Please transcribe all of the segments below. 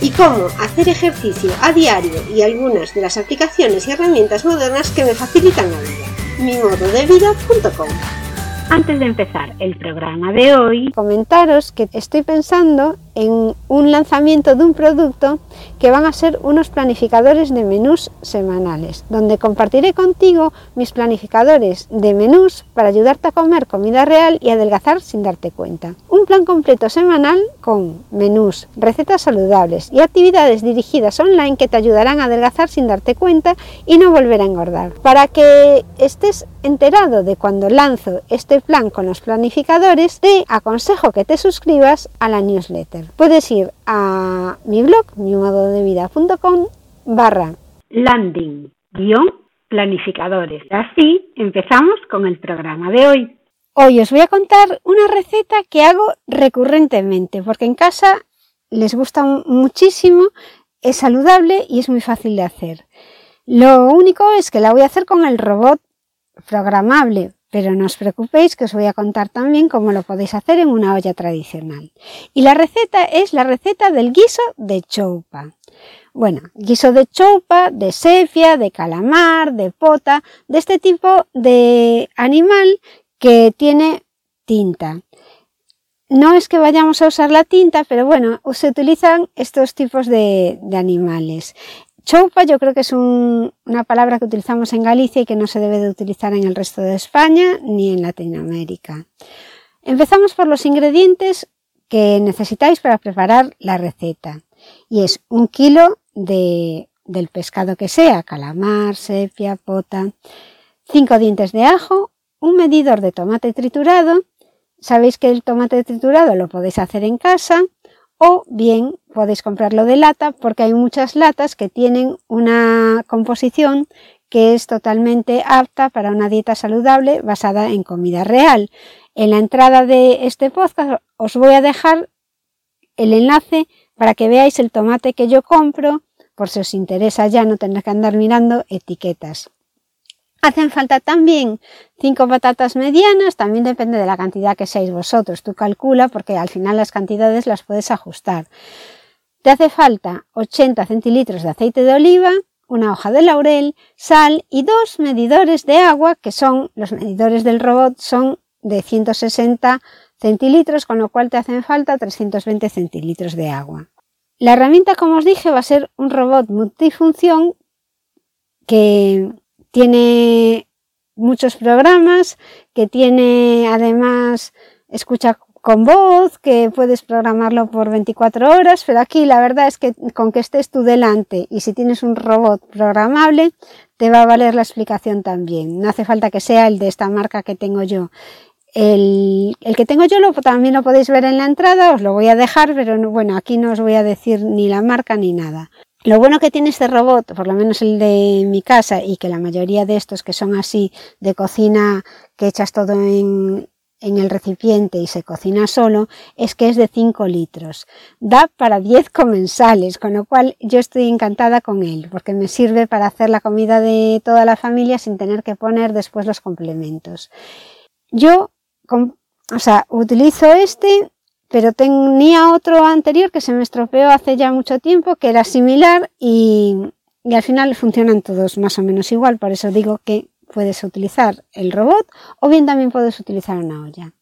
y cómo hacer ejercicio a diario y algunas de las aplicaciones y herramientas modernas que me facilitan la vida. mimododevida.com antes de empezar el programa de hoy, comentaros que estoy pensando en un lanzamiento de un producto que van a ser unos planificadores de menús semanales, donde compartiré contigo mis planificadores de menús para ayudarte a comer comida real y adelgazar sin darte cuenta. Un plan completo semanal con menús, recetas saludables y actividades dirigidas online que te ayudarán a adelgazar sin darte cuenta y no volver a engordar. Para que estés enterado de cuando lanzo este plan con los planificadores, te aconsejo que te suscribas a la newsletter. Puedes ir a mi blog, mimododevida.com barra landing guion planificadores. Así empezamos con el programa de hoy. Hoy os voy a contar una receta que hago recurrentemente porque en casa les gusta muchísimo, es saludable y es muy fácil de hacer. Lo único es que la voy a hacer con el robot programable pero no os preocupéis que os voy a contar también cómo lo podéis hacer en una olla tradicional. Y la receta es la receta del guiso de choupa. Bueno, guiso de choupa, de sepia, de calamar, de pota, de este tipo de animal que tiene tinta. No es que vayamos a usar la tinta, pero bueno, se utilizan estos tipos de, de animales. Choupa yo creo que es una palabra que utilizamos en Galicia y que no se debe de utilizar en el resto de España ni en Latinoamérica. Empezamos por los ingredientes que necesitáis para preparar la receta. Y es un kilo de, del pescado que sea, calamar, sepia, pota, cinco dientes de ajo, un medidor de tomate triturado. Sabéis que el tomate triturado lo podéis hacer en casa o bien podéis comprarlo de lata porque hay muchas latas que tienen una composición que es totalmente apta para una dieta saludable basada en comida real. En la entrada de este podcast os voy a dejar el enlace para que veáis el tomate que yo compro, por si os interesa ya no tener que andar mirando etiquetas. Hacen falta también cinco patatas medianas, también depende de la cantidad que seáis vosotros. Tú calcula porque al final las cantidades las puedes ajustar. Te hace falta 80 centilitros de aceite de oliva, una hoja de laurel, sal y dos medidores de agua que son los medidores del robot son de 160 centilitros, con lo cual te hacen falta 320 centilitros de agua. La herramienta, como os dije, va a ser un robot multifunción que tiene muchos programas, que tiene además escucha con voz, que puedes programarlo por 24 horas, pero aquí la verdad es que con que estés tú delante y si tienes un robot programable, te va a valer la explicación también. No hace falta que sea el de esta marca que tengo yo. El, que tengo yo también lo podéis ver en la entrada, os lo voy a dejar, pero bueno, aquí no os voy a decir ni la marca ni nada. Lo bueno que tiene este robot, por lo menos el de mi casa, y que la mayoría de estos que son así de cocina, que echas todo en, el recipiente y se cocina solo, es que es de 5 litros. Da para 10 comensales, con lo cual yo estoy encantada con él, porque me sirve para hacer la comida de toda la familia sin tener que poner después los complementos. Yo, o sea, utilizo este pero tenía otro anterior que se me estropeó hace ya mucho tiempo, que era similar y, al final funcionan todos más o menos igual, por eso digo que puedes utilizar el robot o bien también puedes utilizar una olla.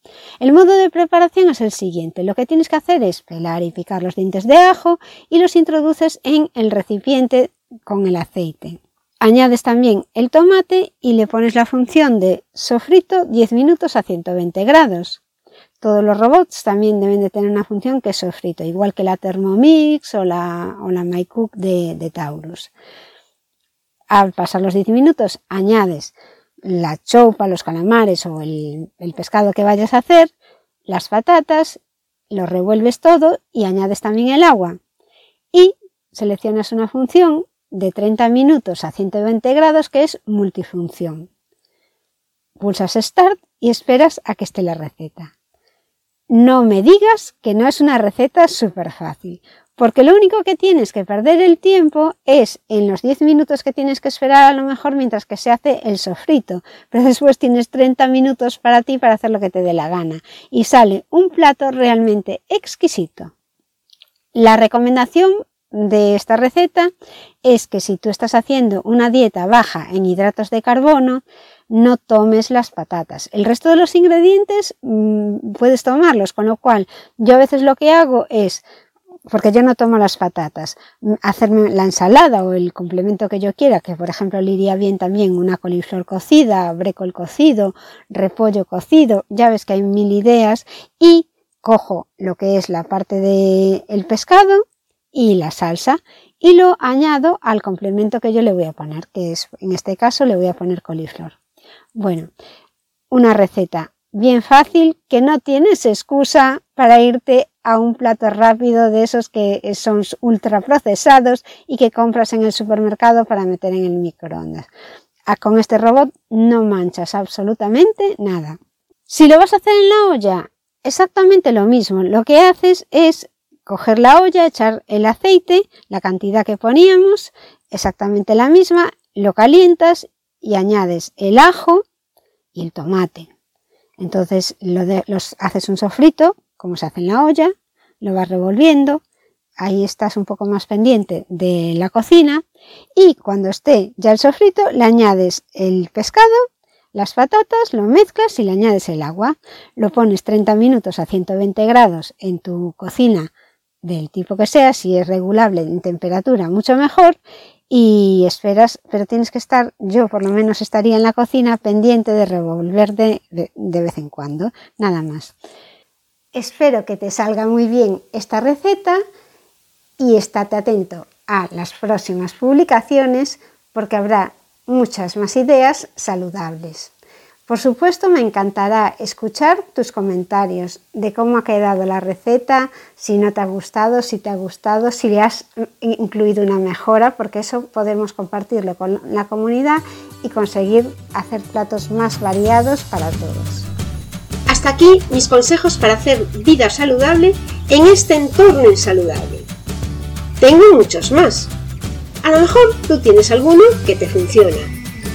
El modo de preparación es el siguiente. Lo que tienes que hacer es pelar y picar los dientes de ajo y los introduces en el recipiente con el aceite. Añades también el tomate y le pones la función de sofrito 10 minutos a 120 grados. Todos los robots también deben de tener una función que es sofrito, igual que la Thermomix o la, MyCook de, de Taurus. Al pasar los 10 minutos añades la chopa, los calamares o el, el pescado que vayas a hacer, las patatas, lo revuelves todo y añades también el agua. Y seleccionas una función de 30 minutos a 120 grados que es multifunción. Pulsas Start y esperas a que esté la receta. No me digas que no es una receta súper fácil, porque lo único que tienes que perder el tiempo es en los 10 minutos que tienes que esperar a lo mejor mientras que se hace el sofrito, pero después tienes 30 minutos para ti para hacer lo que te dé la gana y sale un plato realmente exquisito. La recomendación de esta receta es que si tú estás haciendo una dieta baja en hidratos de carbono, no tomes las patatas. El resto de los ingredientes mmm, puedes tomarlos, con lo cual yo a veces lo que hago es, porque yo no tomo las patatas, hacerme la ensalada o el complemento que yo quiera, que por ejemplo le iría bien también una coliflor cocida, brécol cocido, repollo cocido, ya ves que hay mil ideas, y cojo lo que es la parte del el pescado, y la salsa y lo añado al complemento que yo le voy a poner, que es en este caso le voy a poner coliflor. Bueno, una receta bien fácil que no tienes excusa para irte a un plato rápido de esos que son ultra procesados y que compras en el supermercado para meter en el microondas. Ah, con este robot no manchas absolutamente nada. Si lo vas a hacer en la olla, exactamente lo mismo. Lo que haces es coger la olla, echar el aceite, la cantidad que poníamos, exactamente la misma, lo calientas y añades el ajo y el tomate. Entonces lo los haces un sofrito, como se hace en la olla, lo vas revolviendo, ahí estás un poco más pendiente de la cocina y cuando esté ya el sofrito le añades el pescado, las patatas, lo mezclas y le añades el agua. Lo pones 30 minutos a 120 grados en tu cocina del tipo que sea, si es regulable en temperatura, mucho mejor. Y esperas, pero tienes que estar, yo por lo menos estaría en la cocina pendiente de revolver de, de, de vez en cuando, nada más. Espero que te salga muy bien esta receta y estate atento a las próximas publicaciones porque habrá muchas más ideas saludables. Por supuesto, me encantará escuchar tus comentarios de cómo ha quedado la receta, si no te ha gustado, si te ha gustado, si le has incluido una mejora, porque eso podemos compartirlo con la comunidad y conseguir hacer platos más variados para todos. Hasta aquí mis consejos para hacer vida saludable en este entorno insaludable. Tengo muchos más. A lo mejor tú tienes alguno que te funciona